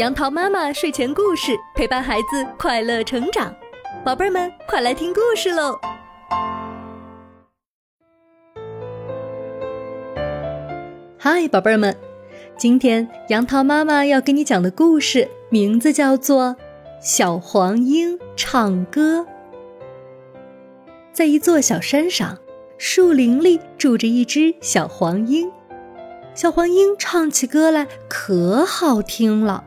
杨桃妈妈睡前故事陪伴孩子快乐成长，宝贝儿们快来听故事喽！嗨，宝贝儿们，今天杨桃妈妈要给你讲的故事名字叫做《小黄莺唱歌》。在一座小山上，树林里住着一只小黄莺。小黄莺唱起歌来可好听了，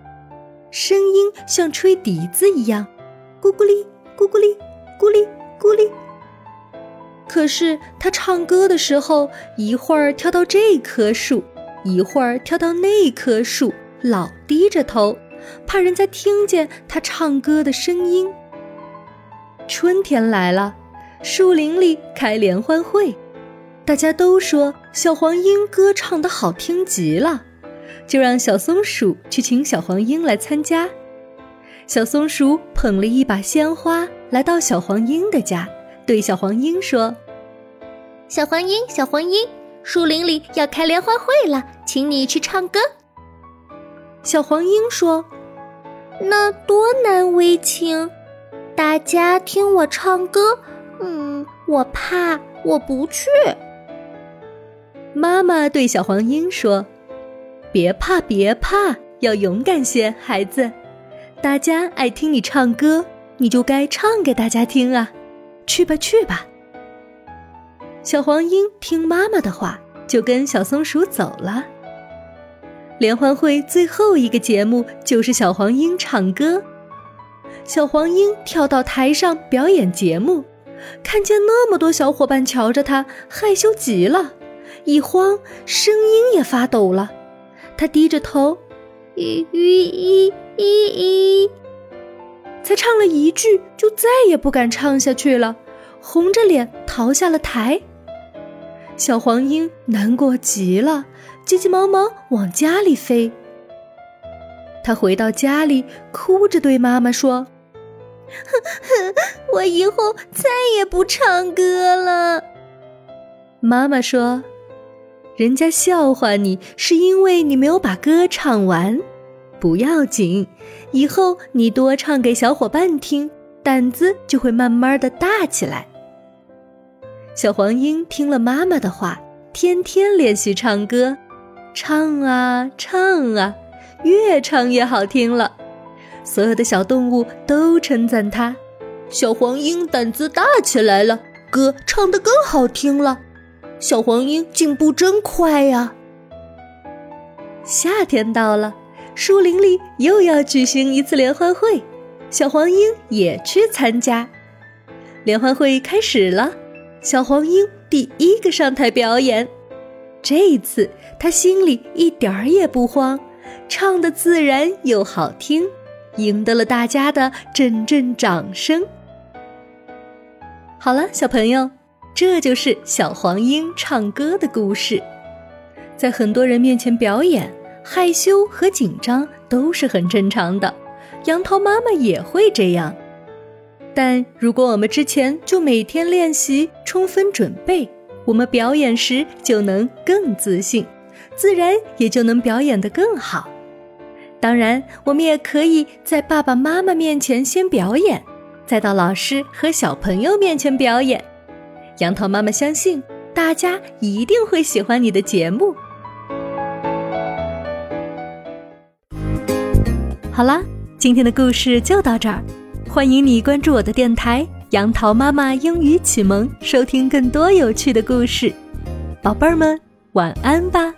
声音像吹笛子一样，咕咕哩咕咕哩咕哩咕哩。可是它唱歌的时候，一会儿跳到这棵树，一会儿跳到那棵树，老低着头，怕人家听见它唱歌的声音。春天来了，树林里开联欢会。大家都说小黄莺歌唱的好听极了，就让小松鼠去请小黄莺来参加。小松鼠捧了一把鲜花来到小黄莺的家，对小黄莺说：“小黄莺，小黄莺，树林里要开联欢会了，请你去唱歌。”小黄莺说：“那多难为情，大家听我唱歌，嗯，我怕我不去。”妈妈对小黄莺说：“别怕，别怕，要勇敢些，孩子。大家爱听你唱歌，你就该唱给大家听啊！去吧，去吧。”小黄莺听妈妈的话，就跟小松鼠走了。联欢会最后一个节目就是小黄莺唱歌。小黄莺跳到台上表演节目，看见那么多小伙伴瞧着他，害羞极了。一慌，声音也发抖了。他低着头，咦咦咦咦咦，才唱了一句，就再也不敢唱下去了，红着脸逃下了台。小黄莺难过极了，急急忙忙往家里飞。他回到家里，哭着对妈妈说：“哼哼我以后再也不唱歌了。”妈妈说。人家笑话你，是因为你没有把歌唱完。不要紧，以后你多唱给小伙伴听，胆子就会慢慢的大起来。小黄莺听了妈妈的话，天天练习唱歌，唱啊唱啊，越唱越好听了。所有的小动物都称赞它，小黄莺胆子大起来了，歌唱得更好听了。小黄莺进步真快呀！夏天到了，树林里又要举行一次联欢会，小黄莺也去参加。联欢会开始了，小黄莺第一个上台表演。这一次他心里一点儿也不慌，唱的自然又好听，赢得了大家的阵阵掌声。好了，小朋友。这就是小黄莺唱歌的故事，在很多人面前表演，害羞和紧张都是很正常的。杨桃妈妈也会这样，但如果我们之前就每天练习，充分准备，我们表演时就能更自信，自然也就能表演得更好。当然，我们也可以在爸爸妈妈面前先表演，再到老师和小朋友面前表演。杨桃妈妈相信，大家一定会喜欢你的节目。好啦，今天的故事就到这儿，欢迎你关注我的电台“杨桃妈妈英语启蒙”，收听更多有趣的故事。宝贝儿们，晚安吧。